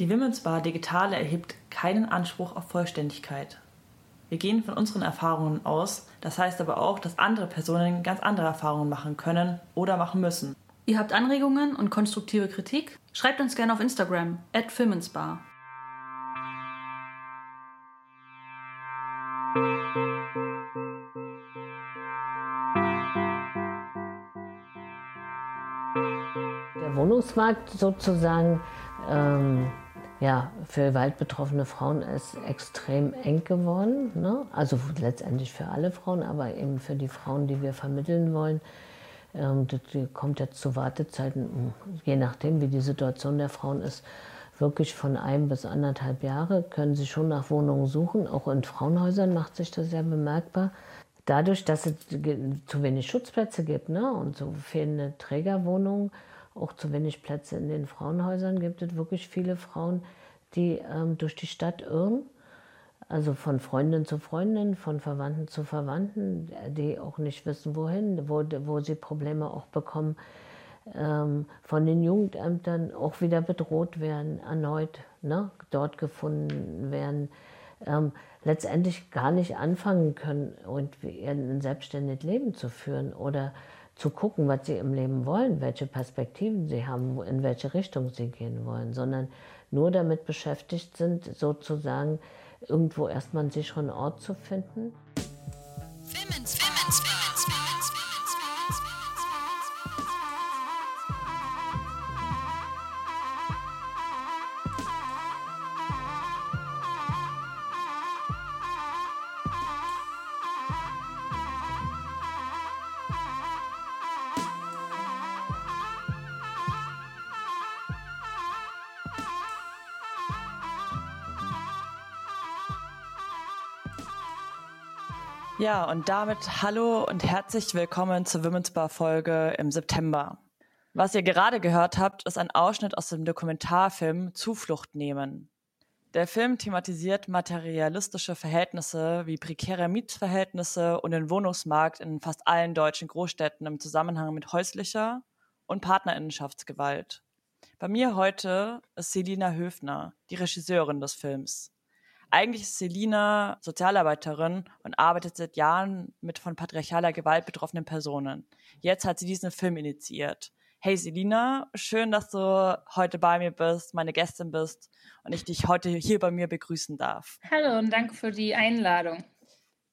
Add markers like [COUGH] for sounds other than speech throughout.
Die Women's Bar Digitale erhebt keinen Anspruch auf Vollständigkeit. Wir gehen von unseren Erfahrungen aus, das heißt aber auch, dass andere Personen ganz andere Erfahrungen machen können oder machen müssen. Ihr habt Anregungen und konstruktive Kritik? Schreibt uns gerne auf Instagram, at Filmensbar. Der Wohnungsmarkt sozusagen ähm, ja, für waldbetroffene Frauen ist extrem eng geworden. Ne? Also letztendlich für alle Frauen, aber eben für die Frauen, die wir vermitteln wollen. Ähm, das kommt jetzt zu Wartezeiten, je nachdem, wie die Situation der Frauen ist, wirklich von einem bis anderthalb Jahre können sie schon nach Wohnungen suchen. Auch in Frauenhäusern macht sich das sehr bemerkbar. Dadurch, dass es zu wenig Schutzplätze gibt ne, und so fehlende Trägerwohnungen, auch zu wenig Plätze in den Frauenhäusern gibt es wirklich viele Frauen, die ähm, durch die Stadt irren. Also von Freundin zu Freundin, von Verwandten zu Verwandten, die auch nicht wissen, wohin, wo, wo sie Probleme auch bekommen, ähm, von den Jugendämtern auch wieder bedroht werden, erneut ne, dort gefunden werden, ähm, letztendlich gar nicht anfangen können, und ein selbstständiges Leben zu führen oder zu gucken, was sie im Leben wollen, welche Perspektiven sie haben, in welche Richtung sie gehen wollen, sondern nur damit beschäftigt sind, sozusagen irgendwo erstmal einen sicheren Ort zu finden. Ja, und damit hallo und herzlich willkommen zur Women's Bar Folge im September. Was ihr gerade gehört habt, ist ein Ausschnitt aus dem Dokumentarfilm Zuflucht nehmen. Der Film thematisiert materialistische Verhältnisse wie prekäre Mietverhältnisse und den Wohnungsmarkt in fast allen deutschen Großstädten im Zusammenhang mit häuslicher und Partnerinnenschaftsgewalt. Bei mir heute ist Selina Höfner, die Regisseurin des Films. Eigentlich ist Selina Sozialarbeiterin und arbeitet seit Jahren mit von patriarchaler Gewalt betroffenen Personen. Jetzt hat sie diesen Film initiiert. Hey Selina, schön, dass du heute bei mir bist, meine Gästin bist und ich dich heute hier bei mir begrüßen darf. Hallo und danke für die Einladung.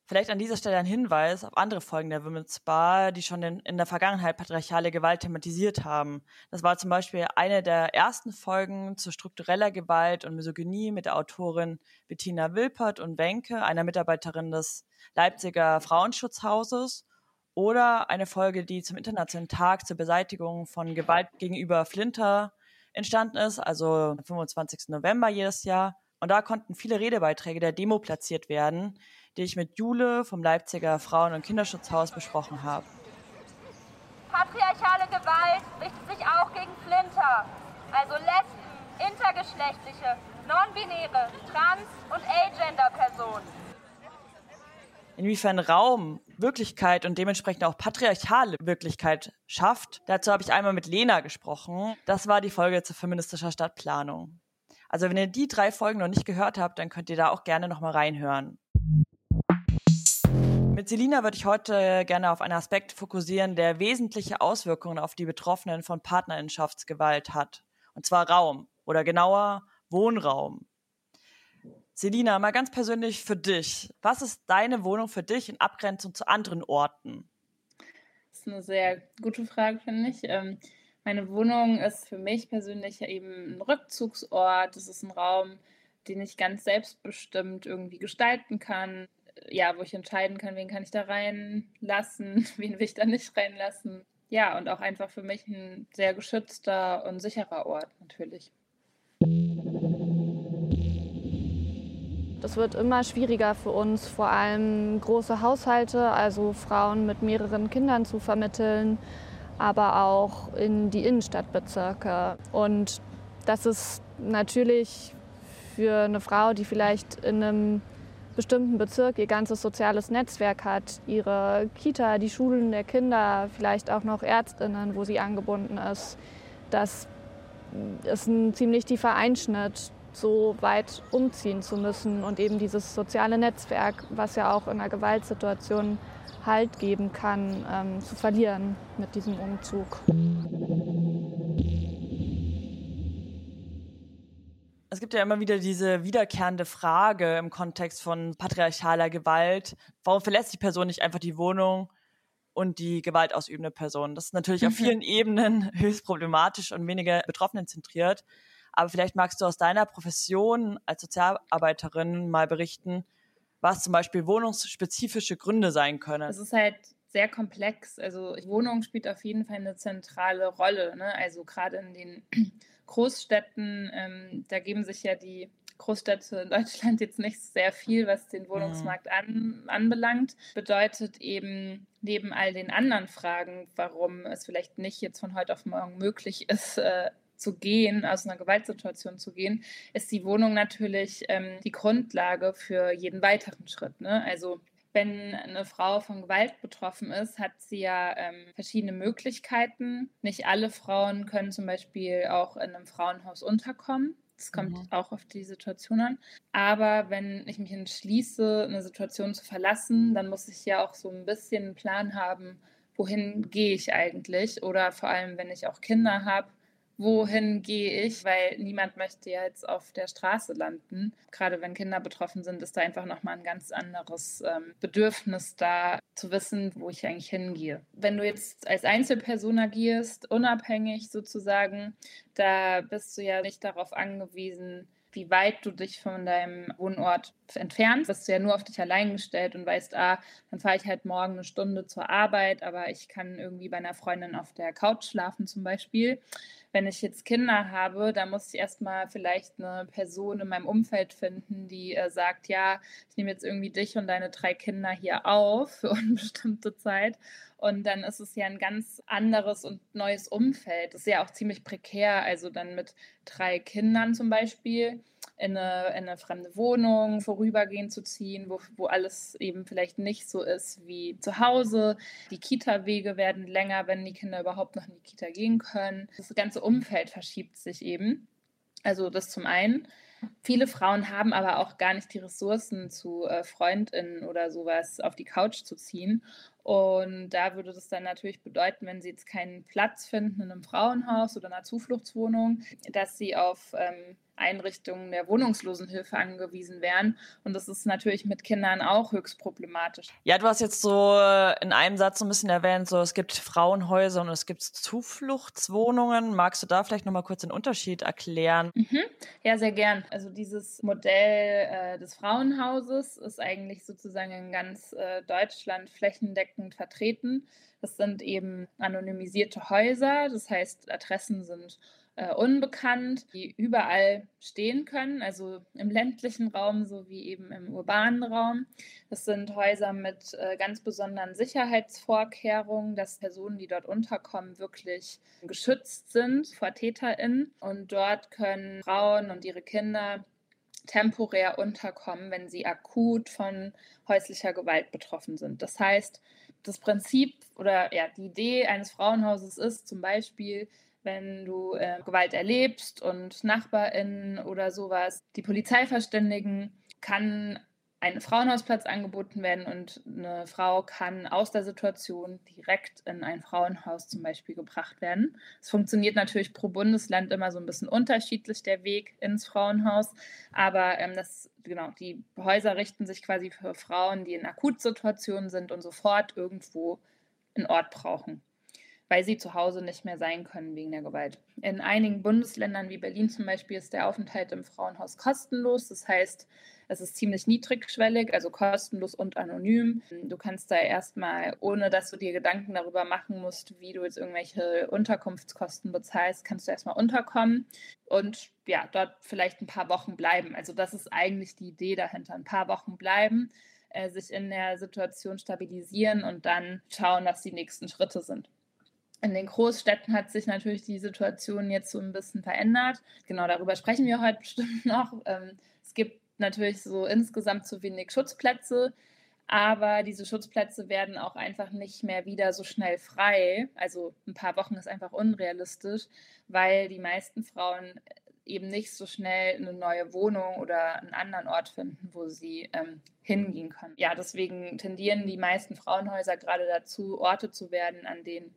Vielleicht an dieser Stelle ein Hinweis auf andere Folgen der Women's Bar, die schon in, in, der Vergangenheit patriarchale Gewalt thematisiert haben. Das war zum Beispiel eine der ersten Folgen zu struktureller Gewalt und Misogynie mit der Autorin Bettina Wilpert und Wenke, einer Mitarbeiterin des Leipziger Frauenschutzhauses. Oder eine Folge, die zum Internationalen Tag zur Beseitigung von Gewalt gegenüber Flinter entstanden ist, also am 25. November jedes Jahr. Und da konnten viele Redebeiträge der Demo platziert werden, die ich mit Jule vom Leipziger Frauen- und Kinderschutzhaus besprochen habe. Patriarchale Gewalt richtet sich auch gegen Flinter, also Lesben, intergeschlechtliche, non-binäre, trans- und agender-Personen. Inwiefern Raum, Wirklichkeit und dementsprechend auch patriarchale Wirklichkeit schafft, dazu habe ich einmal mit Lena gesprochen. Das war die Folge zu feministischer Stadtplanung. Also wenn ihr die drei Folgen noch nicht gehört habt, dann könnt ihr da auch gerne nochmal reinhören. Mit Selina würde ich heute gerne auf einen Aspekt fokussieren, der wesentliche Auswirkungen auf die Betroffenen von Partnerinnenschaftsgewalt hat. Und zwar Raum oder genauer Wohnraum. Selina, mal ganz persönlich für dich. Was ist deine Wohnung für dich in Abgrenzung zu anderen Orten? Das ist eine sehr gute Frage, finde ich. Ähm, meine Wohnung ist für mich persönlich eben ein Rückzugsort. Es ist ein Raum, den ich ganz selbstbestimmt irgendwie gestalten kann ja, wo ich entscheiden kann, wen kann ich da reinlassen, [LAUGHS] wen will ich da nicht reinlassen. Ja, und auch einfach für mich ein sehr geschützter und sicherer Ort natürlich. Das wird immer schwieriger für uns, vor allem große Haushalte, also Frauen mit mehreren Kindern zu vermitteln, aber auch in die Innenstadtbezirke. Und das ist natürlich für eine Frau, die vielleicht in einem bestimmten Bezirk ihr ganzes soziales Netzwerk hat, ihre Kita, die Schulen der Kinder, vielleicht auch noch Ärztinnen, wo sie angebunden ist. Das ist ein ziemlich tiefer Einschnitt, so weit umziehen zu müssen und eben dieses soziale Netzwerk, was ja auch in einer Gewaltsituation Halt geben kann, ähm, zu verlieren mit diesem Umzug. Es gibt ja immer wieder diese wiederkehrende Frage im Kontext von patriarchaler Gewalt. Warum verlässt die Person nicht einfach die Wohnung und die gewaltausübende Person? Das ist natürlich auf mhm. vielen Ebenen [LAUGHS] höchst problematisch und weniger Betroffenen zentriert. Aber vielleicht magst du aus deiner Profession als Sozialarbeiterin mal berichten, was zum Beispiel wohnungsspezifische Gründe sein können. Es ist halt sehr komplex. Also Wohnung spielt auf jeden Fall eine zentrale Rolle. Ne? Also gerade in den Großstädten, ähm, da geben sich ja die Großstädte in Deutschland jetzt nicht sehr viel, was den mhm. Wohnungsmarkt an, anbelangt. Bedeutet eben neben all den anderen Fragen, warum es vielleicht nicht jetzt von heute auf morgen möglich ist, äh, zu gehen, aus einer Gewaltsituation zu gehen, ist die Wohnung natürlich ähm, die Grundlage für jeden weiteren Schritt. Ne? Also wenn eine Frau von Gewalt betroffen ist, hat sie ja ähm, verschiedene Möglichkeiten. Nicht alle Frauen können zum Beispiel auch in einem Frauenhaus unterkommen. Das kommt mhm. auch auf die Situation an. Aber wenn ich mich entschließe, eine Situation zu verlassen, dann muss ich ja auch so ein bisschen einen Plan haben, wohin gehe ich eigentlich? Oder vor allem, wenn ich auch Kinder habe, wohin gehe ich, weil niemand möchte ja jetzt auf der Straße landen. Gerade wenn Kinder betroffen sind, ist da einfach nochmal ein ganz anderes ähm, Bedürfnis da, zu wissen, wo ich eigentlich hingehe. Wenn du jetzt als Einzelperson agierst, unabhängig sozusagen, da bist du ja nicht darauf angewiesen, wie weit du dich von deinem Wohnort entfernst. Bist du ja nur auf dich allein gestellt und weißt, ah, dann fahre ich halt morgen eine Stunde zur Arbeit, aber ich kann irgendwie bei einer Freundin auf der Couch schlafen zum Beispiel wenn ich jetzt Kinder habe, dann muss ich erstmal vielleicht eine Person in meinem Umfeld finden, die äh, sagt, ja, ich nehme jetzt irgendwie dich und deine drei Kinder hier auf für [LAUGHS] unbestimmte Zeit. Und dann ist es ja ein ganz anderes und neues Umfeld. Das ist ja auch ziemlich prekär. Also dann mit drei Kindern zum Beispiel in eine, in eine fremde Wohnung vorübergehend zu ziehen, wo, wo alles eben vielleicht nicht so ist wie zu Hause. Die Kita-Wege werden länger, wenn die Kinder überhaupt noch in die Kita gehen können. Das ganze Umfeld verschiebt sich eben. Also das zum einen. Viele Frauen haben aber auch gar nicht die Ressourcen, zu äh, Freundinnen oder sowas auf die Couch zu ziehen. Und da würde das dann natürlich bedeuten, wenn sie jetzt keinen Platz finden in einem Frauenhaus oder einer Zufluchtswohnung, dass sie auf ähm, Einrichtungen der Wohnungslosenhilfe angewiesen wären. Und das ist natürlich mit Kindern auch höchst problematisch. Ja, du hast jetzt so in einem Satz so ein bisschen erwähnt, so es gibt Frauenhäuser und es gibt Zufluchtswohnungen. Magst du da vielleicht nochmal kurz den Unterschied erklären? Mhm. Ja, sehr gern. Also dieses Modell äh, des Frauenhauses ist eigentlich sozusagen in ganz äh, Deutschland flächendeckend vertreten. Das sind eben anonymisierte Häuser, das heißt, Adressen sind äh, unbekannt, die überall stehen können, also im ländlichen Raum sowie eben im urbanen Raum. Das sind Häuser mit äh, ganz besonderen Sicherheitsvorkehrungen, dass Personen, die dort unterkommen, wirklich geschützt sind vor TäterInnen. Und dort können Frauen und ihre Kinder temporär unterkommen, wenn sie akut von häuslicher Gewalt betroffen sind. Das heißt, das Prinzip oder ja, die Idee eines Frauenhauses ist zum Beispiel, wenn du äh, Gewalt erlebst und NachbarInnen oder sowas. Die Polizei verständigen, kann ein Frauenhausplatz angeboten werden und eine Frau kann aus der Situation direkt in ein Frauenhaus zum Beispiel gebracht werden. Es funktioniert natürlich pro Bundesland immer so ein bisschen unterschiedlich der Weg ins Frauenhaus, aber ähm, das, genau, die Häuser richten sich quasi für Frauen, die in Akutsituationen sind und sofort irgendwo einen Ort brauchen weil sie zu Hause nicht mehr sein können wegen der Gewalt. In einigen Bundesländern wie Berlin zum Beispiel ist der Aufenthalt im Frauenhaus kostenlos. Das heißt, es ist ziemlich niedrigschwellig, also kostenlos und anonym. Du kannst da erstmal, ohne dass du dir Gedanken darüber machen musst, wie du jetzt irgendwelche Unterkunftskosten bezahlst, kannst du erstmal unterkommen und ja, dort vielleicht ein paar Wochen bleiben. Also das ist eigentlich die Idee dahinter. Ein paar Wochen bleiben, äh, sich in der Situation stabilisieren und dann schauen, was die nächsten Schritte sind. In den Großstädten hat sich natürlich die Situation jetzt so ein bisschen verändert. Genau darüber sprechen wir heute bestimmt [LAUGHS] noch. Ähm, es gibt natürlich so insgesamt zu wenig Schutzplätze, aber diese Schutzplätze werden auch einfach nicht mehr wieder so schnell frei. Also ein paar Wochen ist einfach unrealistisch, weil die meisten Frauen eben nicht so schnell eine neue Wohnung oder einen anderen Ort finden, wo sie ähm, hingehen können. Ja, deswegen tendieren die meisten Frauenhäuser gerade dazu, Orte zu werden, an denen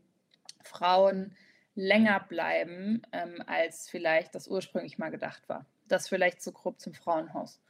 Frauen länger bleiben, ähm, als vielleicht das ursprünglich mal gedacht war. Das vielleicht so grob zum Frauenhaus.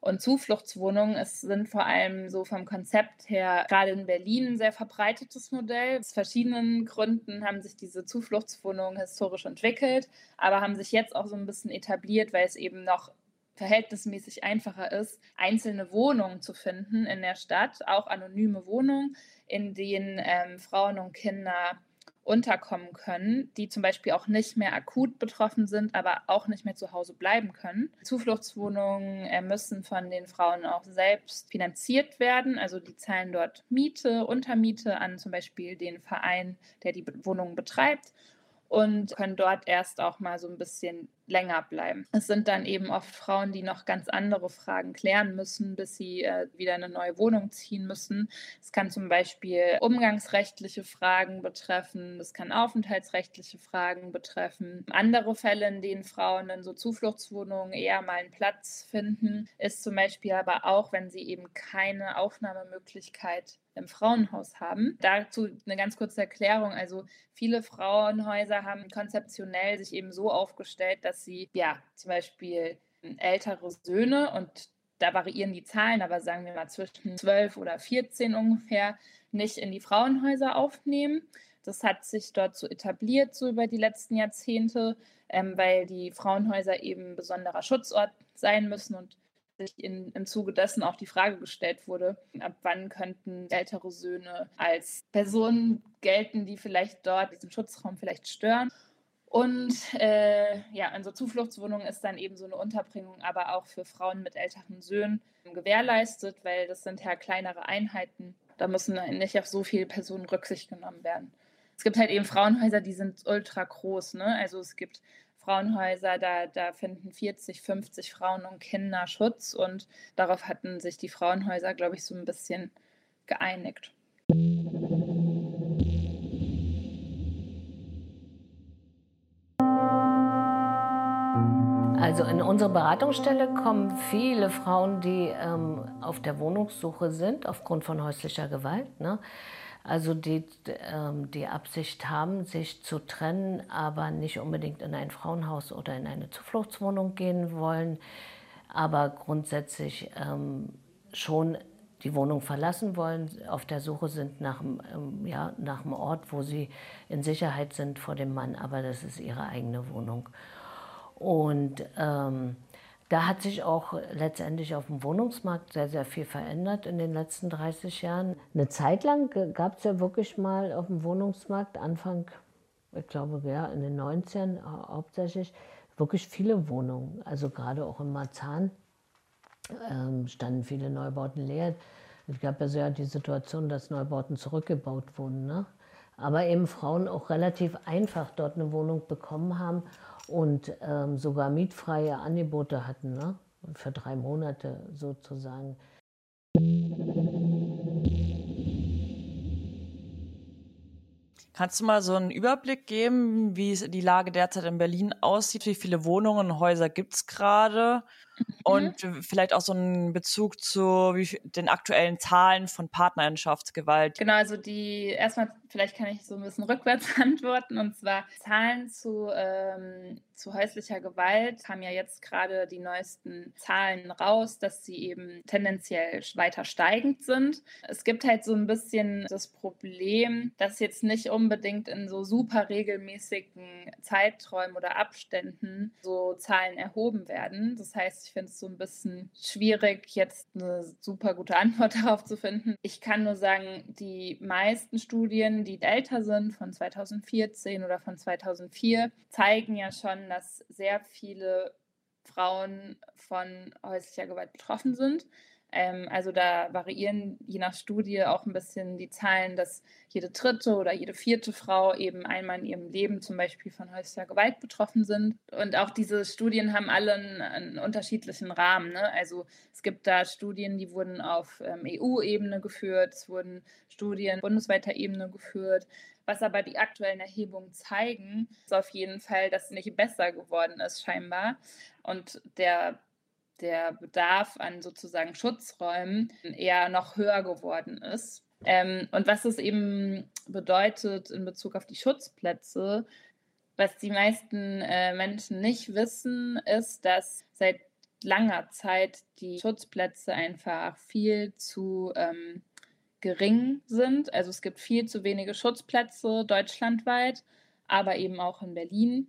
Und Zufluchtswohnungen es sind vor allem so vom Konzept her gerade in Berlin ein sehr verbreitetes Modell. Aus verschiedenen Gründen haben sich diese Zufluchtswohnungen historisch entwickelt, aber haben sich jetzt auch so ein bisschen etabliert, weil es eben noch verhältnismäßig einfacher ist, einzelne Wohnungen zu finden in der Stadt, auch anonyme Wohnungen, in denen ähm, Frauen und Kinder unterkommen können, die zum Beispiel auch nicht mehr akut betroffen sind, aber auch nicht mehr zu Hause bleiben können. Zufluchtswohnungen äh, müssen von den Frauen auch selbst finanziert werden. Also die zahlen dort Miete, Untermiete an zum Beispiel den Verein, der die Wohnungen betreibt und können dort erst auch mal so ein bisschen länger bleiben. Es sind dann eben oft Frauen, die noch ganz andere Fragen klären müssen, bis sie äh, wieder eine neue Wohnung ziehen müssen. Es kann zum Beispiel umgangsrechtliche Fragen betreffen, es kann aufenthaltsrechtliche Fragen betreffen. Andere Fälle, in denen Frauen in so Zufluchtswohnungen eher mal einen Platz finden, ist zum Beispiel aber auch, wenn sie eben keine Aufnahmemöglichkeit im Frauenhaus haben. Dazu eine ganz kurze Erklärung. Also viele Frauenhäuser haben konzeptionell sich eben so aufgestellt, dass sie ja zum Beispiel ältere Söhne und da variieren die Zahlen, aber sagen wir mal zwischen 12 oder 14 ungefähr, nicht in die Frauenhäuser aufnehmen. Das hat sich dort so etabliert, so über die letzten Jahrzehnte, ähm, weil die Frauenhäuser eben besonderer Schutzort sein müssen und sich in, im Zuge dessen auch die Frage gestellt wurde, ab wann könnten ältere Söhne als Personen gelten, die vielleicht dort diesen Schutzraum vielleicht stören. Und äh, ja, in so Zufluchtswohnungen ist dann eben so eine Unterbringung aber auch für Frauen mit älteren Söhnen gewährleistet, weil das sind ja kleinere Einheiten. Da müssen nicht auf so viele Personen Rücksicht genommen werden. Es gibt halt eben Frauenhäuser, die sind ultra groß. Ne? Also es gibt Frauenhäuser, da, da finden 40, 50 Frauen und Kinder Schutz und darauf hatten sich die Frauenhäuser, glaube ich, so ein bisschen geeinigt. Also in unsere Beratungsstelle kommen viele Frauen, die ähm, auf der Wohnungssuche sind aufgrund von häuslicher Gewalt. Ne? Also die ähm, die Absicht haben, sich zu trennen, aber nicht unbedingt in ein Frauenhaus oder in eine Zufluchtswohnung gehen wollen, aber grundsätzlich ähm, schon die Wohnung verlassen wollen, auf der Suche sind nach, ähm, ja, nach einem Ort, wo sie in Sicherheit sind vor dem Mann, aber das ist ihre eigene Wohnung. Und ähm, da hat sich auch letztendlich auf dem Wohnungsmarkt sehr, sehr viel verändert in den letzten 30 Jahren. Eine Zeit lang gab es ja wirklich mal auf dem Wohnungsmarkt, Anfang, ich glaube, ja, in den 90ern hauptsächlich, wirklich viele Wohnungen. Also gerade auch in Marzahn ähm, standen viele Neubauten leer. Es gab ja ja die Situation, dass Neubauten zurückgebaut wurden. Ne? Aber eben Frauen auch relativ einfach dort eine Wohnung bekommen haben und ähm, sogar mietfreie Angebote hatten, ne? für drei Monate sozusagen. Kannst du mal so einen Überblick geben, wie die Lage derzeit in Berlin aussieht? Wie viele Wohnungen und Häuser gibt es gerade? Und mhm. vielleicht auch so einen Bezug zu den aktuellen Zahlen von Partnerschaftsgewalt. Genau, also die erstmal, vielleicht kann ich so ein bisschen rückwärts [LAUGHS] antworten, und zwar Zahlen zu, ähm, zu häuslicher Gewalt haben ja jetzt gerade die neuesten Zahlen raus, dass sie eben tendenziell weiter steigend sind. Es gibt halt so ein bisschen das Problem, dass jetzt nicht unbedingt in so super regelmäßigen Zeiträumen oder Abständen so Zahlen erhoben werden. Das heißt, ich finde es so ein bisschen schwierig, jetzt eine super gute Antwort [LAUGHS] darauf zu finden. Ich kann nur sagen, die meisten Studien, die älter sind, von 2014 oder von 2004, zeigen ja schon, dass sehr viele Frauen von häuslicher Gewalt betroffen sind. Ähm, also da variieren je nach Studie auch ein bisschen die Zahlen, dass jede dritte oder jede vierte Frau eben einmal in ihrem Leben zum Beispiel von häuslicher Gewalt betroffen sind. Und auch diese Studien haben alle einen, einen unterschiedlichen Rahmen. Ne? Also es gibt da Studien, die wurden auf ähm, EU-Ebene geführt, es wurden Studien bundesweiter Ebene geführt. Was aber die aktuellen Erhebungen zeigen, ist auf jeden Fall, dass es nicht besser geworden ist, scheinbar. Und der, der Bedarf an sozusagen Schutzräumen eher noch höher geworden ist. Ähm, und was es eben bedeutet in Bezug auf die Schutzplätze, was die meisten äh, Menschen nicht wissen, ist, dass seit langer Zeit die Schutzplätze einfach viel zu ähm, gering sind. Also es gibt viel zu wenige Schutzplätze deutschlandweit, aber eben auch in Berlin.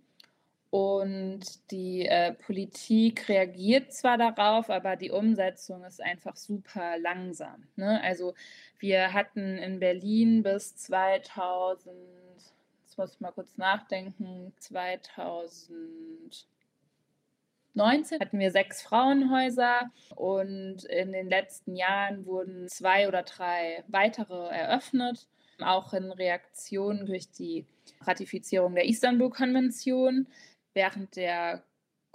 Und die äh, Politik reagiert zwar darauf, aber die Umsetzung ist einfach super langsam. Ne? Also wir hatten in Berlin bis 2000, jetzt muss ich mal kurz nachdenken, 2000 2019 hatten wir sechs Frauenhäuser und in den letzten Jahren wurden zwei oder drei weitere eröffnet, auch in Reaktion durch die Ratifizierung der Istanbul-Konvention. Während der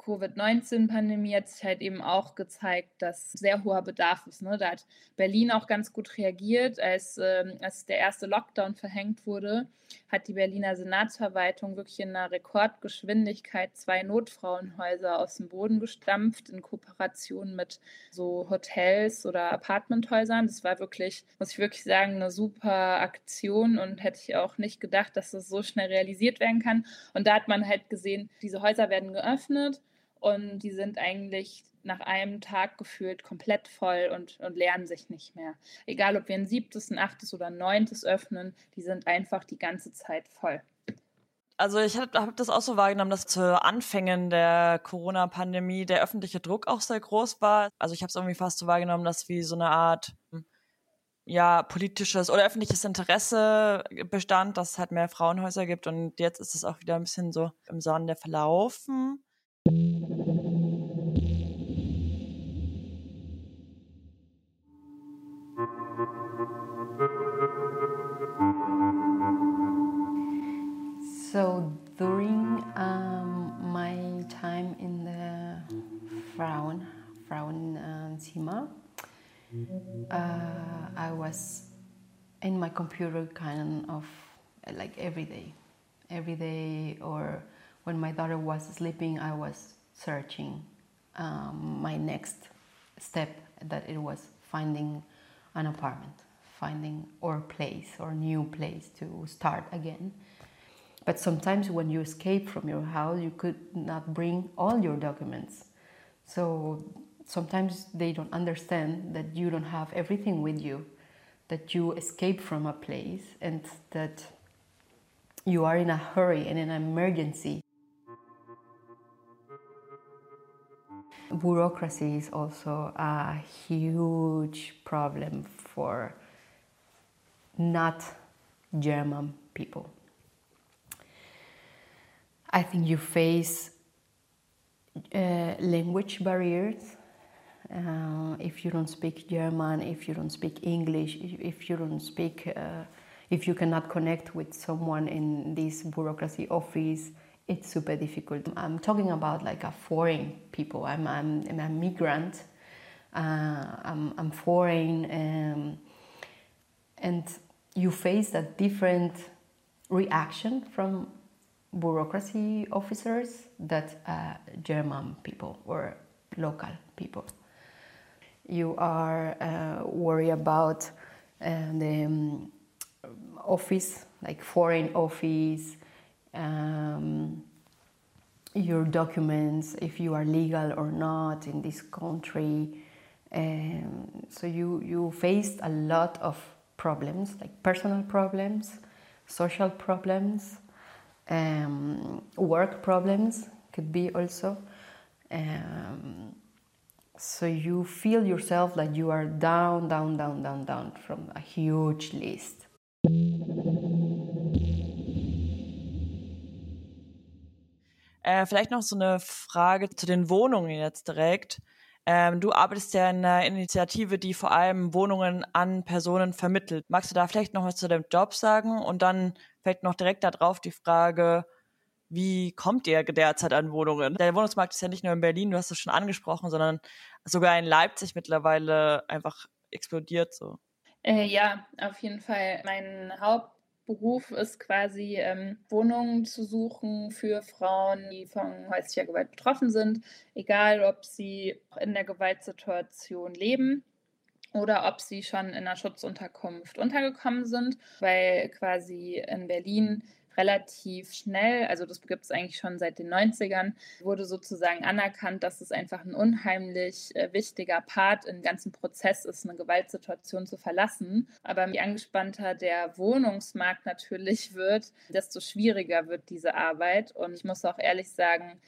Covid-19-Pandemie hat sich halt eben auch gezeigt, dass sehr hoher Bedarf ist. Ne? Da hat Berlin auch ganz gut reagiert, als, ähm, als der erste Lockdown verhängt wurde, hat die Berliner Senatsverwaltung wirklich in einer Rekordgeschwindigkeit zwei Notfrauenhäuser aus dem Boden gestampft in Kooperation mit so Hotels oder Apartmenthäusern. Das war wirklich, muss ich wirklich sagen, eine super Aktion und hätte ich auch nicht gedacht, dass das so schnell realisiert werden kann. Und da hat man halt gesehen, diese Häuser werden geöffnet und die sind eigentlich nach einem Tag gefühlt komplett voll und, und lernen sich nicht mehr. Egal, ob wir ein siebtes, ein achtes oder ein neuntes öffnen, die sind einfach die ganze Zeit voll. Also ich habe hab das auch so wahrgenommen, dass zu Anfängen der Corona-Pandemie der öffentliche Druck auch sehr groß war. Also ich habe es irgendwie fast so wahrgenommen, dass wie so eine Art hm, ja politisches oder öffentliches Interesse bestand, dass es halt mehr Frauenhäuser gibt und jetzt ist es auch wieder ein bisschen so im Sande verlaufen. So during um, my time in the Frauen Frauenzimmer, uh, I was in my computer kind of like every day, every day or when my daughter was sleeping, I was searching um, my next step that it was finding an apartment, finding or place or new place to start again. But sometimes when you escape from your house, you could not bring all your documents. So sometimes they don't understand that you don't have everything with you, that you escape from a place and that you are in a hurry and in an emergency Bureaucracy is also a huge problem for not German people. I think you face uh, language barriers uh, if you don't speak German, if you don't speak English, if you don't speak, uh, if you cannot connect with someone in this bureaucracy office it's super difficult. I'm talking about like a foreign people. I'm, I'm, I'm a migrant. Uh, I'm, I'm foreign, um, and you face a different reaction from bureaucracy officers that uh, German people or local people. You are uh, worried about uh, the um, office, like foreign office, um, your documents, if you are legal or not in this country. Um, so you, you faced a lot of problems, like personal problems, social problems, um, work problems could be also. Um, so you feel yourself that you are down, down, down, down, down from a huge list. Äh, vielleicht noch so eine Frage zu den Wohnungen jetzt direkt. Ähm, du arbeitest ja in einer Initiative, die vor allem Wohnungen an Personen vermittelt. Magst du da vielleicht noch was zu dem Job sagen? Und dann fällt noch direkt darauf die Frage, wie kommt ihr derzeit an Wohnungen? Der Wohnungsmarkt ist ja nicht nur in Berlin, du hast es schon angesprochen, sondern sogar in Leipzig mittlerweile einfach explodiert so. Äh, ja, auf jeden Fall. Mein Haupt Beruf ist quasi ähm, Wohnungen zu suchen für Frauen, die von häuslicher Gewalt betroffen sind, egal ob sie in der Gewaltsituation leben oder ob sie schon in einer Schutzunterkunft untergekommen sind, weil quasi in Berlin relativ schnell, also das gibt es eigentlich schon seit den 90ern, wurde sozusagen anerkannt, dass es einfach ein unheimlich äh, wichtiger Part im ganzen Prozess ist, eine Gewaltsituation zu verlassen. Aber je angespannter der Wohnungsmarkt natürlich wird, desto schwieriger wird diese Arbeit. Und ich muss auch ehrlich sagen,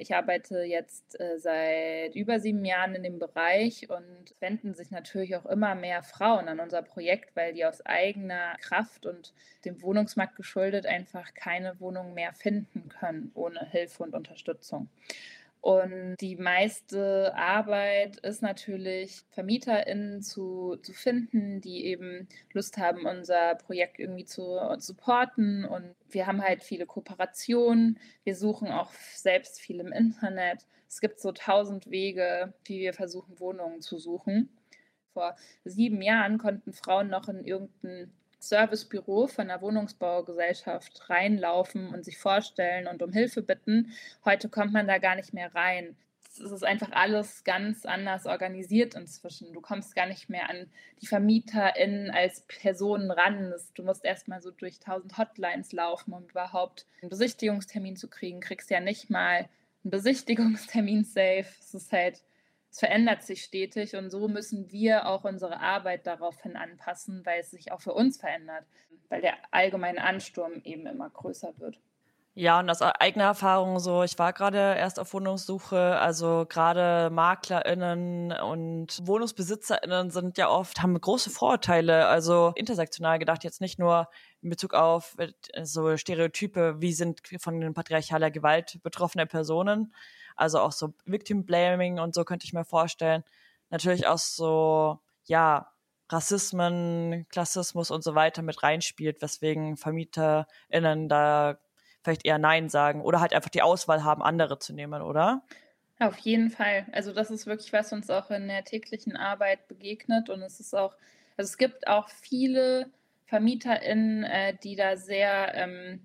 ich arbeite jetzt äh, seit über sieben Jahren in dem Bereich und wenden sich natürlich auch immer mehr Frauen an unser Projekt, weil die aus eigener Kraft und dem Wohnungsmarkt geschuldet einfach keine Wohnung mehr finden können ohne Hilfe und Unterstützung. Und die meiste Arbeit ist natürlich, VermieterInnen zu, zu finden, die eben Lust haben, unser Projekt irgendwie zu supporten. Und wir haben halt viele Kooperationen. Wir suchen auch selbst viel im Internet. Es gibt so tausend Wege, wie wir versuchen, Wohnungen zu suchen. Vor sieben Jahren konnten Frauen noch in irgendein Servicebüro von einer Wohnungsbaugesellschaft reinlaufen und sich vorstellen und um Hilfe bitten. Heute kommt man da gar nicht mehr rein. Es ist einfach alles ganz anders organisiert inzwischen. Du kommst gar nicht mehr an die VermieterInnen als Personen ran. Du musst erstmal so durch tausend Hotlines laufen, um überhaupt einen Besichtigungstermin zu kriegen. Kriegst ja nicht mal einen Besichtigungstermin safe. Es ist halt es verändert sich stetig und so müssen wir auch unsere Arbeit daraufhin anpassen, weil es sich auch für uns verändert, weil der allgemeine Ansturm eben immer größer wird. Ja, und aus eigener Erfahrung so, ich war gerade erst auf Wohnungssuche, also gerade MaklerInnen und WohnungsbesitzerInnen sind ja oft, haben große Vorurteile, also intersektional gedacht, jetzt nicht nur in Bezug auf äh, so Stereotype, wie sind von patriarchaler Gewalt betroffene Personen, also auch so Victim Blaming und so könnte ich mir vorstellen. Natürlich auch so, ja, Rassismen, Klassismus und so weiter mit reinspielt, weswegen VermieterInnen da vielleicht eher Nein sagen oder halt einfach die Auswahl haben, andere zu nehmen, oder? Auf jeden Fall. Also das ist wirklich, was uns auch in der täglichen Arbeit begegnet und es ist auch, also es gibt auch viele VermieterInnen, äh, die da sehr ähm,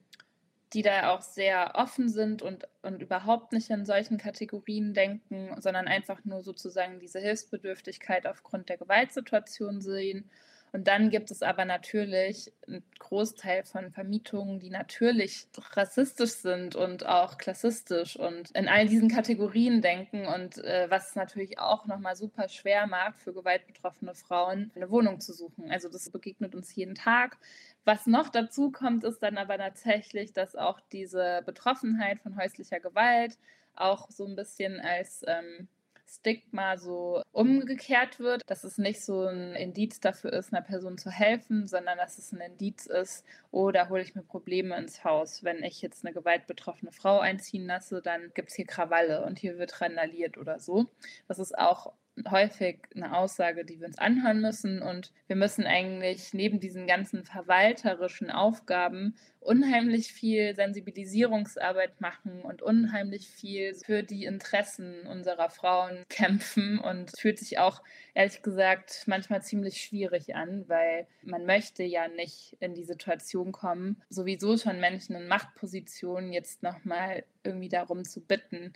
die da auch sehr offen sind und, und überhaupt nicht in solchen Kategorien denken, sondern einfach nur sozusagen diese Hilfsbedürftigkeit aufgrund der Gewaltsituation sehen und dann gibt es aber natürlich einen Großteil von Vermietungen, die natürlich rassistisch sind und auch klassistisch und in all diesen Kategorien denken und äh, was natürlich auch nochmal super schwer macht für gewaltbetroffene Frauen, eine Wohnung zu suchen. Also das begegnet uns jeden Tag. Was noch dazu kommt, ist dann aber tatsächlich, dass auch diese Betroffenheit von häuslicher Gewalt auch so ein bisschen als ähm, Stigma so umgekehrt wird, dass es nicht so ein Indiz dafür ist, einer Person zu helfen, sondern dass es ein Indiz ist, oh, da hole ich mir Probleme ins Haus. Wenn ich jetzt eine gewaltbetroffene Frau einziehen lasse, dann gibt es hier Krawalle und hier wird randaliert oder so. Das ist auch häufig eine Aussage, die wir uns anhören müssen. Und wir müssen eigentlich neben diesen ganzen verwalterischen Aufgaben unheimlich viel Sensibilisierungsarbeit machen und unheimlich viel für die Interessen unserer Frauen kämpfen. Und es fühlt sich auch, ehrlich gesagt, manchmal ziemlich schwierig an, weil man möchte ja nicht in die Situation kommen, sowieso schon Menschen in Machtpositionen jetzt nochmal irgendwie darum zu bitten,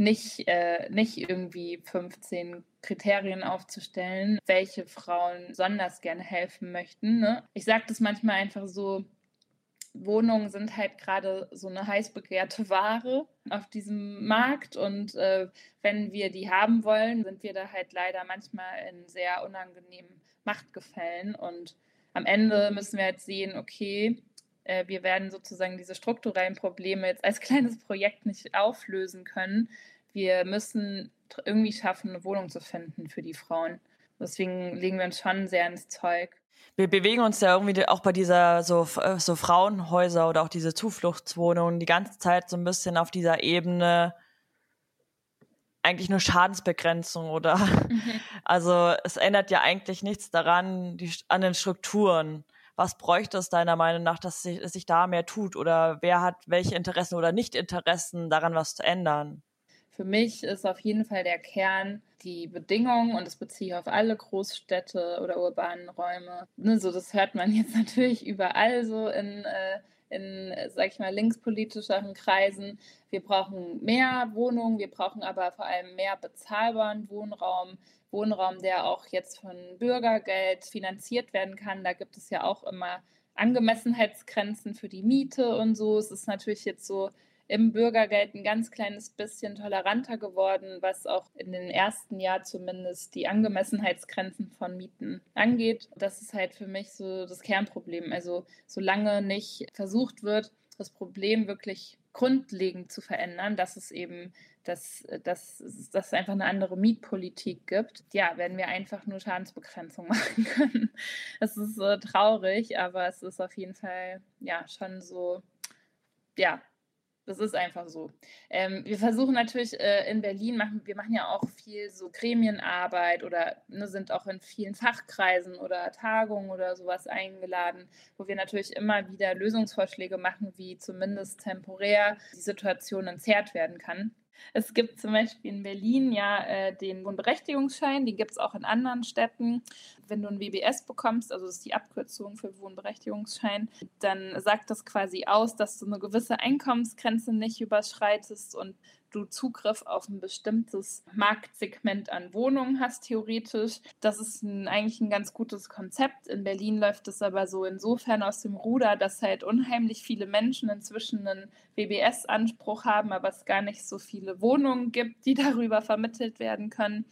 nicht, äh, nicht irgendwie 15 Kriterien aufzustellen, welche Frauen besonders gerne helfen möchten. Ne? Ich sage das manchmal einfach so, Wohnungen sind halt gerade so eine heiß begehrte Ware auf diesem Markt und äh, wenn wir die haben wollen, sind wir da halt leider manchmal in sehr unangenehmen Machtgefällen und am Ende müssen wir halt sehen, okay, wir werden sozusagen diese strukturellen Probleme jetzt als [LAUGHS] kleines Projekt nicht auflösen können. Wir müssen irgendwie schaffen, eine Wohnung zu finden für die Frauen. Deswegen legen wir uns schon sehr ins Zeug. Wir bewegen uns ja irgendwie auch bei dieser so, äh, so Frauenhäuser oder auch diese Zufluchtswohnungen die ganze Zeit so ein bisschen auf dieser Ebene eigentlich nur Schadensbegrenzung oder mhm. also es ändert ja eigentlich nichts daran, die, an den Strukturen was bräuchte es deiner Meinung nach, dass sich, dass sich da mehr tut? Oder wer hat welche Interessen oder Nicht-Interessen daran, was zu ändern? für mich ist auf jeden Fall der Kern die Bedingungen und das beziehe ich auf alle Großstädte oder urbanen Räume. Ne, so, das hört man jetzt [LAUGHS] natürlich überall so in, äh, in sag ich mal, linkspolitischeren Kreisen. Wir brauchen mehr Wohnungen, wir brauchen aber vor allem mehr bezahlbaren Wohnraum. Wohnraum, der auch jetzt von Bürgergeld finanziert werden kann. Da gibt es ja auch immer Angemessenheitsgrenzen für die Miete und so. Es ist natürlich jetzt so im Bürgergeld ein ganz kleines bisschen toleranter geworden, was auch in den ersten Jahren zumindest die Angemessenheitsgrenzen von Mieten angeht. Das ist halt für mich so das Kernproblem. Also solange nicht versucht wird, das Problem wirklich grundlegend zu verändern, dass es eben dass, dass, dass es einfach eine andere Mietpolitik gibt, ja, werden wir einfach nur Schadensbegrenzung [LAUGHS] machen können. Es ist äh, traurig, aber es ist auf jeden Fall ja schon so, ja, das ist einfach so. Ähm, wir versuchen natürlich äh, in Berlin, machen, wir machen ja auch viel so Gremienarbeit oder ne, sind auch in vielen Fachkreisen oder Tagungen oder sowas eingeladen, wo wir natürlich immer wieder Lösungsvorschläge machen, wie zumindest temporär die Situation entzerrt werden kann. Es gibt zum Beispiel in Berlin ja äh, den Wohnberechtigungsschein, den gibt es auch in anderen Städten. Wenn du ein WBS bekommst, also das ist die Abkürzung für Wohnberechtigungsschein, dann sagt das quasi aus, dass du eine gewisse Einkommensgrenze nicht überschreitest und du Zugriff auf ein bestimmtes Marktsegment an Wohnungen hast, theoretisch. Das ist ein, eigentlich ein ganz gutes Konzept. In Berlin läuft es aber so insofern aus dem Ruder, dass halt unheimlich viele Menschen inzwischen einen WBS-Anspruch haben, aber es gar nicht so viele Wohnungen gibt, die [LAUGHS] darüber vermittelt werden können.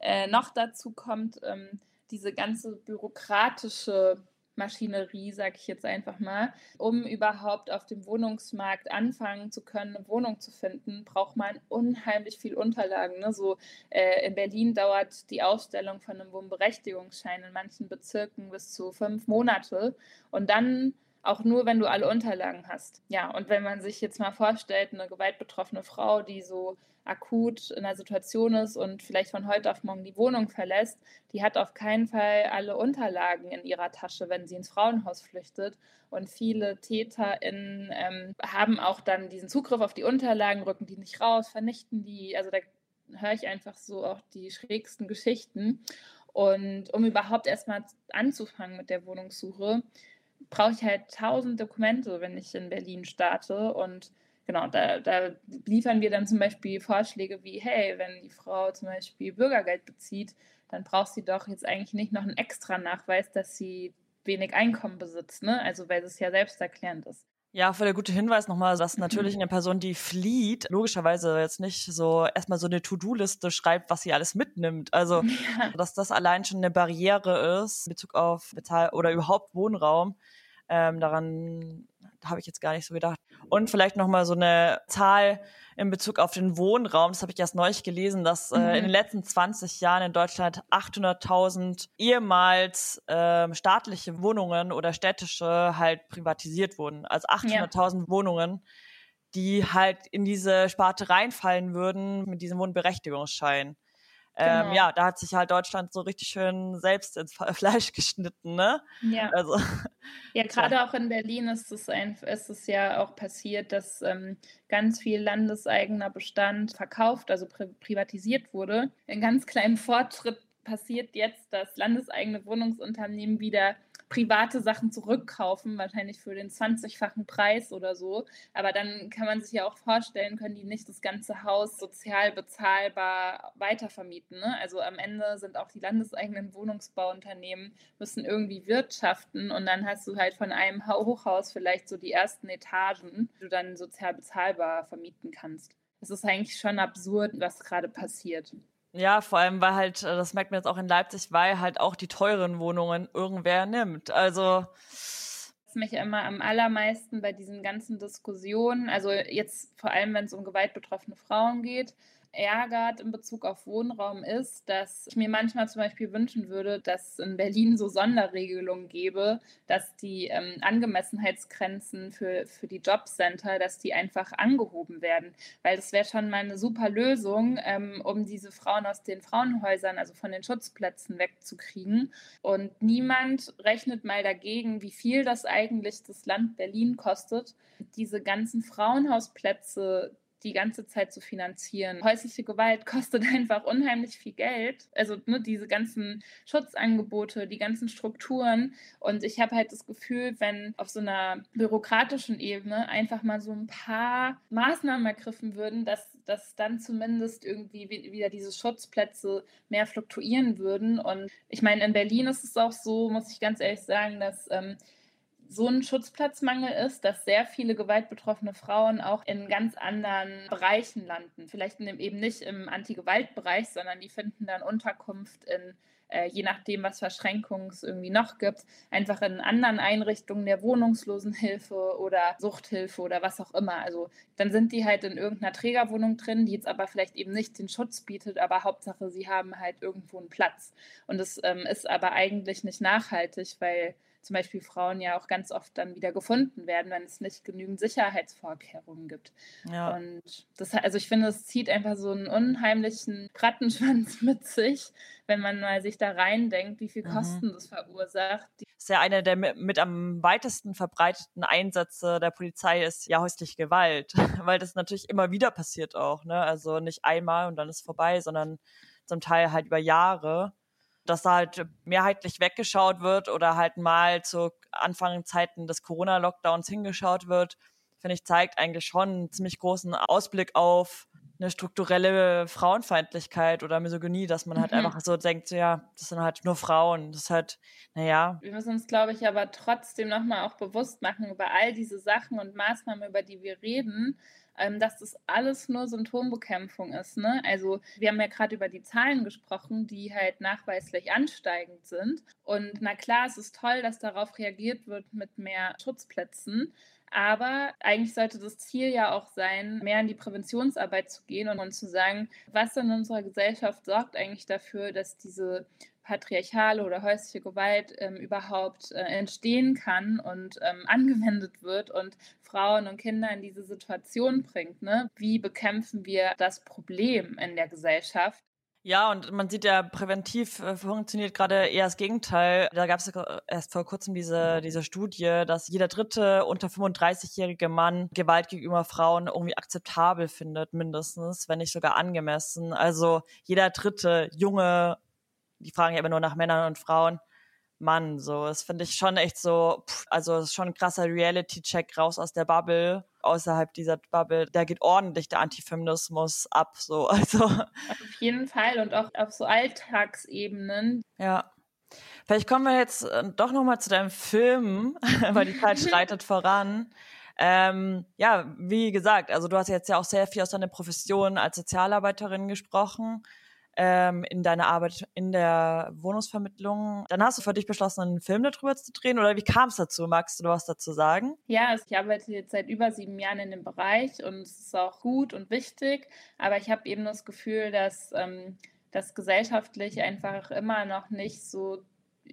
Äh, noch dazu kommt ähm, diese ganze bürokratische Maschinerie, sage ich jetzt einfach mal. Um überhaupt auf dem Wohnungsmarkt anfangen zu können, eine Wohnung zu finden, braucht man unheimlich viel Unterlagen. Ne? So äh, in Berlin dauert die Ausstellung von einem Wohnberechtigungsschein in manchen Bezirken bis zu fünf Monate. Und dann auch nur, wenn du alle Unterlagen hast. Ja, und wenn man sich jetzt mal vorstellt, eine gewaltbetroffene Frau, die so akut in einer Situation ist und vielleicht von heute auf morgen die Wohnung verlässt, die hat auf keinen Fall alle Unterlagen in ihrer Tasche, wenn sie ins Frauenhaus flüchtet. Und viele TäterInnen ähm, haben auch dann diesen Zugriff auf die Unterlagen, rücken die nicht raus, vernichten die. Also da höre ich einfach so auch die schrägsten Geschichten. Und um überhaupt erstmal anzufangen mit der Wohnungssuche, brauche ich halt tausend Dokumente, wenn ich in Berlin starte. Und genau, da, da liefern wir dann zum Beispiel Vorschläge wie, hey, wenn die Frau zum Beispiel Bürgergeld bezieht, dann braucht sie doch jetzt eigentlich nicht noch einen extra Nachweis, dass sie wenig Einkommen besitzt, ne? Also weil es ja selbsterklärend ist. Ja, für der gute Hinweis nochmal, dass natürlich eine Person, die flieht, logischerweise jetzt nicht so erstmal so eine To-Do-Liste schreibt, was sie alles mitnimmt. Also, [LAUGHS] ja. dass das allein schon eine Barriere ist in Bezug auf Bezahl- oder überhaupt Wohnraum. Ähm, daran habe ich jetzt gar nicht so gedacht. Und vielleicht nochmal so eine Zahl in Bezug auf den Wohnraum. Das habe ich erst neulich gelesen, dass äh, in den mhm. letzten 20 Jahren in Deutschland 800.000 ehemals äh, staatliche Wohnungen oder städtische halt privatisiert wurden. Also 800.000 ja. Wohnungen, die halt in diese Sparte reinfallen würden mit diesem Wohnberechtigungsschein. Ähm, genau. ja, da hat sich halt Deutschland so richtig schön selbst ins [LAUGHS] Fleisch geschnitten, ne? Ja. Also, ja, [LAUGHS] gerade auch in Berlin ist es, ein, ist es ja auch passiert, dass ähm, ganz viel landeseigener Bestand verkauft, also pri privatisiert wurde. Ein ganz kleinen Fortschritt passiert jetzt, dass landeseigene Wohnungsunternehmen wieder private Sachen zurückkaufen, wahrscheinlich für den 20-fachen Preis oder so. Aber dann kann man sich ja auch vorstellen, können die nicht das ganze Haus sozial bezahlbar weitervermieten. Ne? Also am Ende sind auch die landeseigenen Wohnungsbauunternehmen, müssen irgendwie wirtschaften und dann hast du halt von einem Hochhaus vielleicht so die ersten Etagen, die du dann sozial bezahlbar vermieten kannst. Es ist eigentlich schon absurd, was gerade passiert. Ja, vor allem, weil halt, äh, das merkt man jetzt auch in Leipzig, weil halt auch die teuren Wohnungen irgendwer nimmt. Also. Was mich immer am allermeisten bei diesen ganzen Diskussionen, also jetzt vor allem, wenn es um gewaltbetroffene Frauen geht, ärgert in Bezug auf Wohnraum ist, dass ich mir manchmal zum Beispiel wünschen würde, dass es in Berlin so Sonderregelungen gäbe, dass die ähm, Angemessenheitsgrenzen für, für die Jobcenter, dass die einfach angehoben werden. Weil das wäre schon mal eine super Lösung, ähm, um diese Frauen aus den Frauenhäusern, also von den Schutzplätzen wegzukriegen. Und niemand rechnet mal dagegen, wie viel das eigentlich das Land Berlin kostet, diese ganzen Frauenhausplätze die ganze Zeit zu finanzieren. Häusliche Gewalt [LAUGHS] kostet einfach unheimlich viel Geld. Also ne, diese ganzen Schutzangebote, die ganzen Strukturen. Und ich habe halt das Gefühl, wenn auf so einer bürokratischen Ebene einfach mal so ein paar Maßnahmen ergriffen würden, dass, dass dann zumindest irgendwie wieder diese Schutzplätze mehr fluktuieren würden. Und ich meine, in Berlin ist es auch so, muss ich ganz ehrlich sagen, dass ähm, so ein Schutzplatzmangel ist, dass sehr viele gewaltbetroffene Frauen auch in ganz anderen Bereichen landen. Vielleicht eben nicht im Anti-Gewalt-Bereich, sondern die finden dann Unterkunft in, äh, je nachdem, was Verschränkungen es irgendwie noch gibt, einfach in anderen Einrichtungen der Wohnungslosenhilfe oder Suchthilfe oder was auch immer. Also dann sind die halt in irgendeiner Trägerwohnung drin, die jetzt aber vielleicht eben nicht den Schutz bietet, aber Hauptsache, sie haben halt irgendwo einen Platz. Und es ähm, ist aber eigentlich nicht nachhaltig, weil zum Beispiel Frauen ja auch ganz oft dann wieder gefunden werden, wenn es nicht genügend Sicherheitsvorkehrungen gibt. Ja. Und das, also ich finde, es zieht einfach so einen unheimlichen Rattenschwanz [LAUGHS] mit sich, wenn man mal sich da reindenkt, wie viel mhm. Kosten mhm. das verursacht. Das ist ja einer der mit am weitesten verbreiteten Einsätze der Polizei ist ja häusliche Gewalt, [LAUGHS] weil das natürlich immer wieder passiert auch, ne? Also nicht einmal und dann ist vorbei, sondern zum Teil halt über Jahre dass da halt mehrheitlich weggeschaut wird oder halt mal zu Anfangszeiten des Corona-Lockdowns hingeschaut wird, finde ich, zeigt eigentlich schon einen ziemlich großen Ausblick auf eine strukturelle Frauenfeindlichkeit oder Misogynie, dass man halt mhm. einfach so denkt, ja, das sind halt nur Frauen. Das ist halt, naja. Wir müssen uns, glaube ich, aber trotzdem nochmal auch bewusst machen über all diese Sachen und Maßnahmen, über die wir reden, ähm, dass das alles nur Symptombekämpfung ist. Ne? Also wir haben ja gerade über die Zahlen gesprochen, die halt nachweislich ansteigend sind. Und na klar, es ist toll, dass darauf reagiert wird mit mehr Schutzplätzen. Aber eigentlich sollte das Ziel ja auch sein, mehr in die Präventionsarbeit zu gehen und, und zu sagen, was in unserer Gesellschaft sorgt eigentlich dafür, dass diese patriarchale oder häusliche Gewalt ähm, überhaupt äh, entstehen kann und ähm, angewendet wird und Frauen und Kinder in diese Situation bringt. Ne? Wie bekämpfen wir das Problem in der Gesellschaft? Ja, und man sieht ja, präventiv äh, funktioniert gerade eher das Gegenteil. Da gab es erst vor kurzem diese, diese Studie, dass jeder dritte unter 35-jährige Mann Gewalt gegenüber Frauen irgendwie akzeptabel findet, mindestens, wenn nicht sogar angemessen. Also jeder dritte junge die fragen ja immer nur nach Männern und Frauen. Mann, so, das finde ich schon echt so, pff, also ist schon ein krasser Reality-Check raus aus der Bubble, außerhalb dieser Bubble. Da geht ordentlich der Antifeminismus ab, so, [LAUGHS] also. Auf jeden Fall und auch auf so Alltagsebenen. Ja. Vielleicht kommen wir jetzt äh, doch nochmal zu deinem Film, [LAUGHS] weil die Zeit [LAUGHS] schreitet voran. Ähm, ja, wie gesagt, also du hast jetzt ja auch sehr viel aus deiner Profession als Sozialarbeiterin gesprochen ähm, in deiner Arbeit in der Wohnungsvermittlung. Dann hast du für dich beschlossen, einen Film darüber zu drehen oder wie kam es dazu? Magst du was dazu sagen? Ja, also ich arbeite jetzt seit über sieben Jahren in dem Bereich und es ist auch gut und wichtig, aber ich habe eben das Gefühl, dass ähm, das gesellschaftlich einfach immer noch nicht so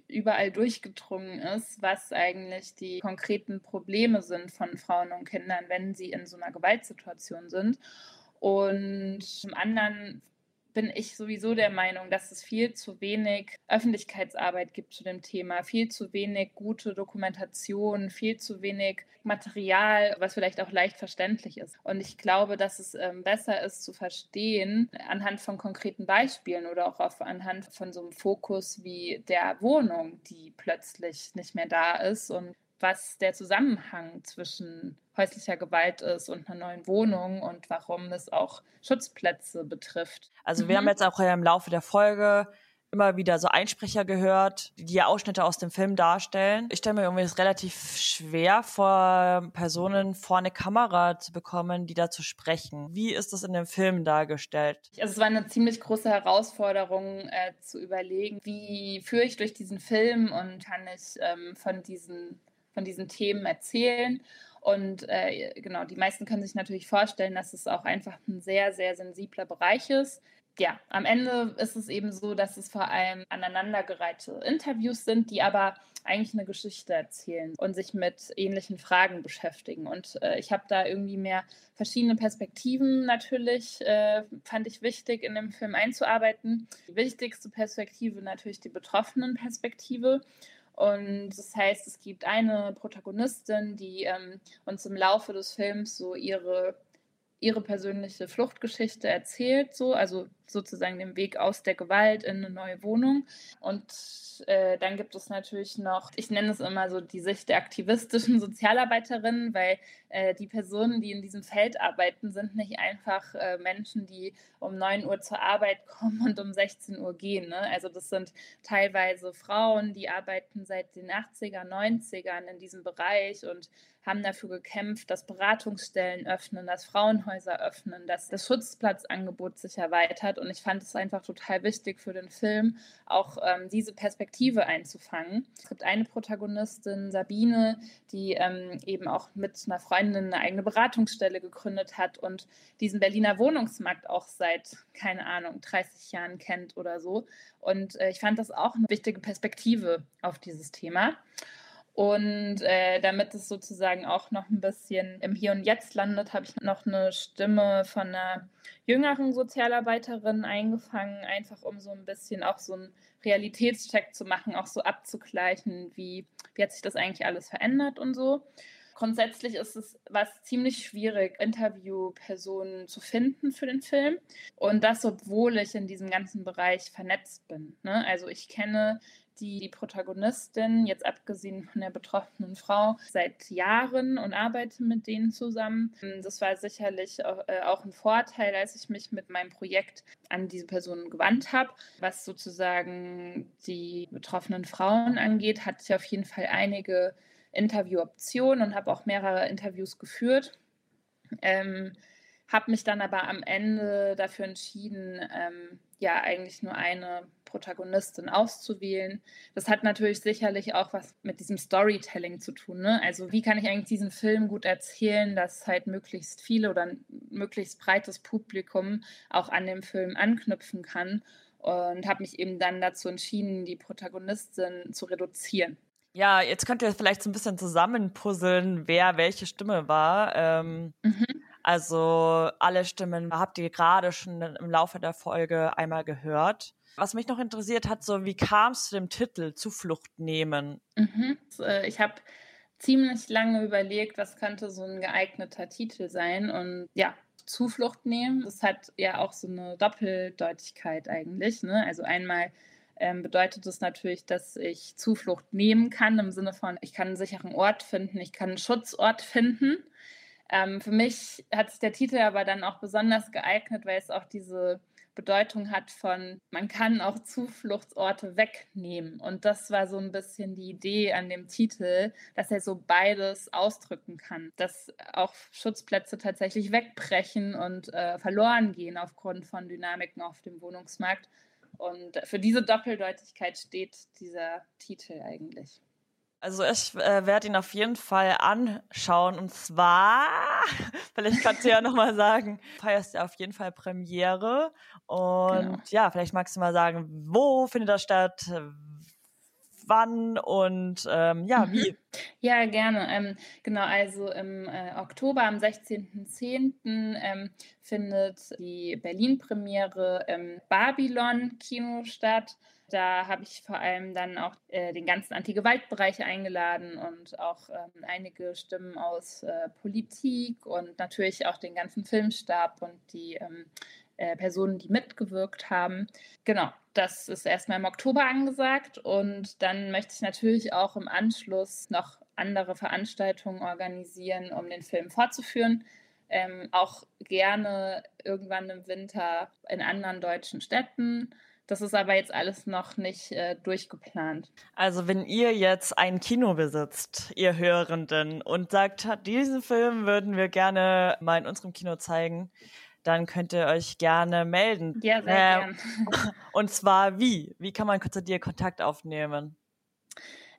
überall durchgedrungen ist, was eigentlich die konkreten Probleme sind von Frauen und Kindern, wenn sie in so einer Gewaltsituation sind. Und zum anderen bin ich sowieso der Meinung, dass es viel zu wenig Öffentlichkeitsarbeit gibt zu dem Thema, viel zu wenig gute Dokumentation, viel zu wenig Material, was vielleicht auch leicht verständlich ist. Und ich glaube, dass es ähm, besser ist zu verstehen anhand von konkreten Beispielen oder auch auf, anhand von so einem Fokus wie der Wohnung, die plötzlich nicht mehr da ist und was der Zusammenhang zwischen häuslicher Gewalt ist und einer neuen Wohnung und warum es auch Schutzplätze betrifft. Also wir mhm. haben jetzt auch im Laufe der Folge immer wieder so Einsprecher gehört, die Ausschnitte aus dem Film darstellen. Ich stelle mir irgendwie das relativ schwer vor, Personen vor eine Kamera zu bekommen, die dazu sprechen. Wie ist das in dem Film dargestellt? Also es war eine ziemlich große Herausforderung äh, zu überlegen, wie führe ich durch diesen Film und kann ich ähm, von diesen von diesen Themen erzählen. Und äh, genau, die meisten können sich natürlich vorstellen, dass es auch einfach ein sehr, sehr sensibler Bereich ist. Ja, am Ende ist es eben so, dass es vor allem aneinandergereihte Interviews sind, die aber eigentlich eine Geschichte erzählen und sich mit ähnlichen Fragen beschäftigen. Und äh, ich habe da irgendwie mehr verschiedene Perspektiven natürlich, äh, fand ich wichtig, in dem Film einzuarbeiten. Die wichtigste Perspektive natürlich die betroffenen Perspektive. Und das heißt, es gibt eine Protagonistin, die ähm, uns im Laufe des Films so ihre ihre persönliche Fluchtgeschichte erzählt, so, also sozusagen den Weg aus der Gewalt in eine neue Wohnung. Und äh, dann gibt es natürlich noch, ich nenne es immer so die Sicht der aktivistischen [LAUGHS] Sozialarbeiterin, weil äh, die Personen, die in diesem Feld arbeiten, sind nicht einfach äh, Menschen, die um 9 Uhr zur Arbeit [LAUGHS] kommen und um 16 Uhr gehen. Ne? Also das sind teilweise Frauen, die arbeiten seit den 80er, 90ern in diesem Bereich und haben dafür gekämpft, dass Beratungsstellen öffnen, dass Frauenhäuser öffnen, dass das Schutzplatzangebot sich erweitert. Und ich fand es einfach total wichtig für den Film, auch ähm, diese Perspektive einzufangen. Es gibt eine Protagonistin, Sabine, die ähm, eben auch mit einer Freundin eine eigene Beratungsstelle gegründet hat und diesen Berliner Wohnungsmarkt auch seit, keine Ahnung, 30 Jahren kennt oder so. Und äh, ich fand das auch eine wichtige Perspektive auf dieses Thema. Und äh, damit es sozusagen auch noch ein bisschen im Hier und Jetzt landet, habe ich noch eine Stimme von einer jüngeren Sozialarbeiterin eingefangen, einfach um so ein bisschen auch so einen Realitätscheck zu machen, auch so abzugleichen, wie, wie hat sich das eigentlich alles verändert und so. Grundsätzlich ist es was ziemlich schwierig, Interviewpersonen zu finden für den Film. Und das, obwohl ich in diesem ganzen Bereich vernetzt bin. Ne? Also ich kenne die, die Protagonistin, jetzt abgesehen von der betroffenen Frau, seit Jahren und arbeite mit denen zusammen. Das war sicherlich auch, äh, auch ein Vorteil, als ich mich mit meinem Projekt an diese Person gewandt habe. Was sozusagen die betroffenen Frauen angeht, hatte ich auf jeden Fall einige Interviewoptionen und habe auch mehrere Interviews geführt. Ähm, habe mich dann aber am Ende dafür entschieden, ähm, ja eigentlich nur eine Protagonistin auszuwählen. Das hat natürlich sicherlich auch was mit diesem Storytelling zu tun. Ne? Also wie kann ich eigentlich diesen Film gut erzählen, dass halt möglichst viele oder ein möglichst breites Publikum auch an dem Film anknüpfen kann. Und habe mich eben dann dazu entschieden, die Protagonistin zu reduzieren. Ja, jetzt könnt ihr vielleicht so ein bisschen zusammenpuzzeln, wer welche Stimme war. Ähm, mhm. Also alle Stimmen habt ihr gerade schon im Laufe der Folge einmal gehört. Was mich noch interessiert hat, so wie kam es zu dem Titel Zuflucht nehmen? Mhm. Äh, ich habe ziemlich lange überlegt, was könnte so ein geeigneter Titel sein. Und ja, Zuflucht nehmen, das hat ja auch so eine Doppeldeutigkeit eigentlich. Ne? Also einmal ähm, bedeutet es natürlich, dass ich Zuflucht nehmen kann, im Sinne von, ich kann einen sicheren Ort finden, ich kann einen Schutzort finden. Ähm, für mich hat sich der Titel aber dann auch besonders geeignet, weil es auch diese Bedeutung hat von, man kann auch Zufluchtsorte wegnehmen. Und das war so ein bisschen die Idee an dem Titel, dass er so beides ausdrücken kann. Dass auch Schutzplätze tatsächlich wegbrechen und äh, verloren gehen aufgrund von Dynamiken auf dem Wohnungsmarkt. Und für diese Doppeldeutigkeit steht dieser Titel eigentlich. Also ich äh, werde ihn auf jeden Fall anschauen. Und zwar, [LAUGHS] vielleicht kannst du ja nochmal sagen, feierst ja auf jeden Fall Premiere. Und genau. ja, vielleicht magst du mal sagen, wo findet das statt, wann und ähm, ja, wie? Ja, gerne. Ähm, genau, also im äh, Oktober, am 16.10. Ähm, findet die Berlin-Premiere im Babylon-Kino statt. Da habe ich vor allem dann auch äh, den ganzen Anti-Gewalt-Bereich eingeladen und auch ähm, einige Stimmen aus äh, Politik und natürlich auch den ganzen Filmstab und die ähm, äh, Personen, die mitgewirkt haben. Genau, das ist erstmal im Oktober angesagt und dann möchte ich natürlich auch im Anschluss noch andere Veranstaltungen organisieren, um den Film fortzuführen. Ähm, auch gerne irgendwann im Winter in anderen deutschen Städten. Das ist aber jetzt alles noch nicht äh, durchgeplant. Also wenn ihr jetzt ein Kino besitzt, ihr Hörenden, und sagt, diesen Film würden wir gerne mal in unserem Kino zeigen, dann könnt ihr euch gerne melden. Ja, sehr äh, gern. [LAUGHS] Und zwar wie? Wie kann man zu dir Kontakt aufnehmen?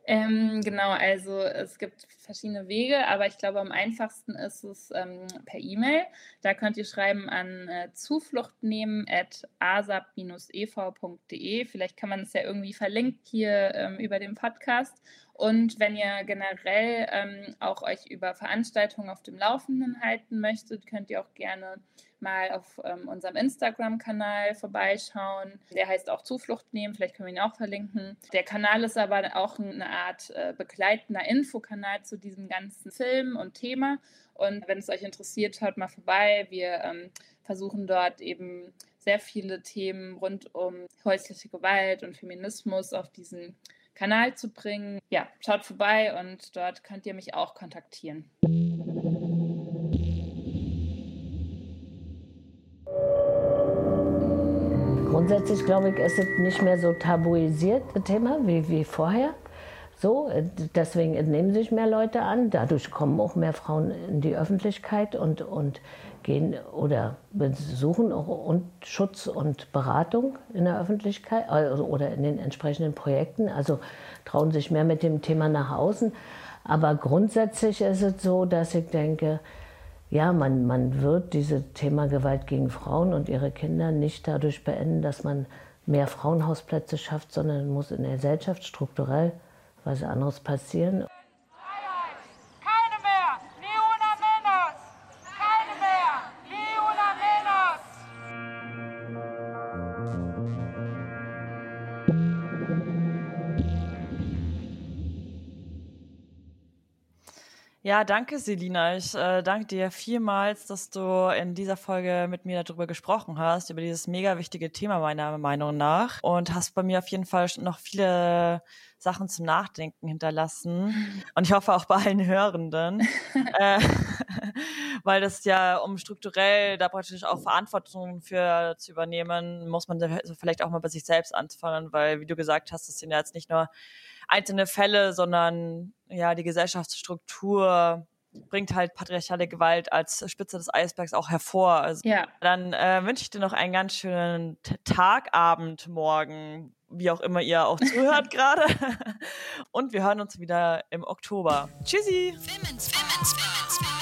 Ähm, genau, also es gibt verschiedene Wege, aber ich glaube, am einfachsten ist es ähm, per E-Mail. Da könnt ihr schreiben an äh, zufluchtnehmen.asap-ev.de. Vielleicht kann man es ja irgendwie verlinken hier ähm, über dem Podcast. Und wenn ihr generell ähm, auch euch über Veranstaltungen auf dem Laufenden halten möchtet, könnt ihr auch gerne mal auf ähm, unserem Instagram-Kanal vorbeischauen. Der heißt auch Zuflucht nehmen, vielleicht können wir ihn auch verlinken. Der Kanal ist aber auch eine Art äh, begleitender Infokanal zu diesem ganzen Film und Thema. Und wenn es euch interessiert, schaut mal vorbei. Wir ähm, versuchen dort eben sehr viele Themen rund um häusliche Gewalt und Feminismus auf diesen Kanal zu bringen. Ja, schaut vorbei und dort könnt ihr mich auch kontaktieren. Grundsätzlich glaube ich, ist es nicht mehr so tabuisiert, das Thema, wie, wie vorher. So, deswegen nehmen sich mehr Leute an. Dadurch kommen auch mehr Frauen in die Öffentlichkeit und, und gehen oder besuchen auch und Schutz und Beratung in der Öffentlichkeit also, oder in den entsprechenden Projekten. Also trauen sich mehr mit dem Thema nach außen. Aber grundsätzlich ist es so, dass ich denke, ja, man, man wird dieses Thema Gewalt gegen Frauen und ihre Kinder nicht dadurch beenden, dass man mehr Frauenhausplätze schafft, sondern muss in der Gesellschaft strukturell was anderes passieren. Ja, danke, Selina. Ich äh, danke dir vielmals, dass du in dieser Folge mit mir darüber gesprochen hast, über dieses mega wichtige Thema meiner Meinung nach. Und hast bei mir auf jeden Fall noch viele Sachen zum Nachdenken hinterlassen. Und ich hoffe auch bei allen Hörenden. [LAUGHS] äh, [LAUGHS] weil das ja, um strukturell da praktisch auch Verantwortung für zu übernehmen, muss man vielleicht auch mal bei sich selbst anfangen, weil, wie du gesagt hast, das sind ja jetzt nicht nur einzelne Fälle, sondern ja, die Gesellschaftsstruktur bringt halt patriarchale Gewalt als Spitze des Eisbergs auch hervor. Also ja. dann äh, wünsche ich dir noch einen ganz schönen Tag, Abend, Morgen, wie auch immer ihr auch zuhört [LAUGHS] gerade. Und wir hören uns wieder im Oktober. Tschüssi! Women's, Women's, Women's,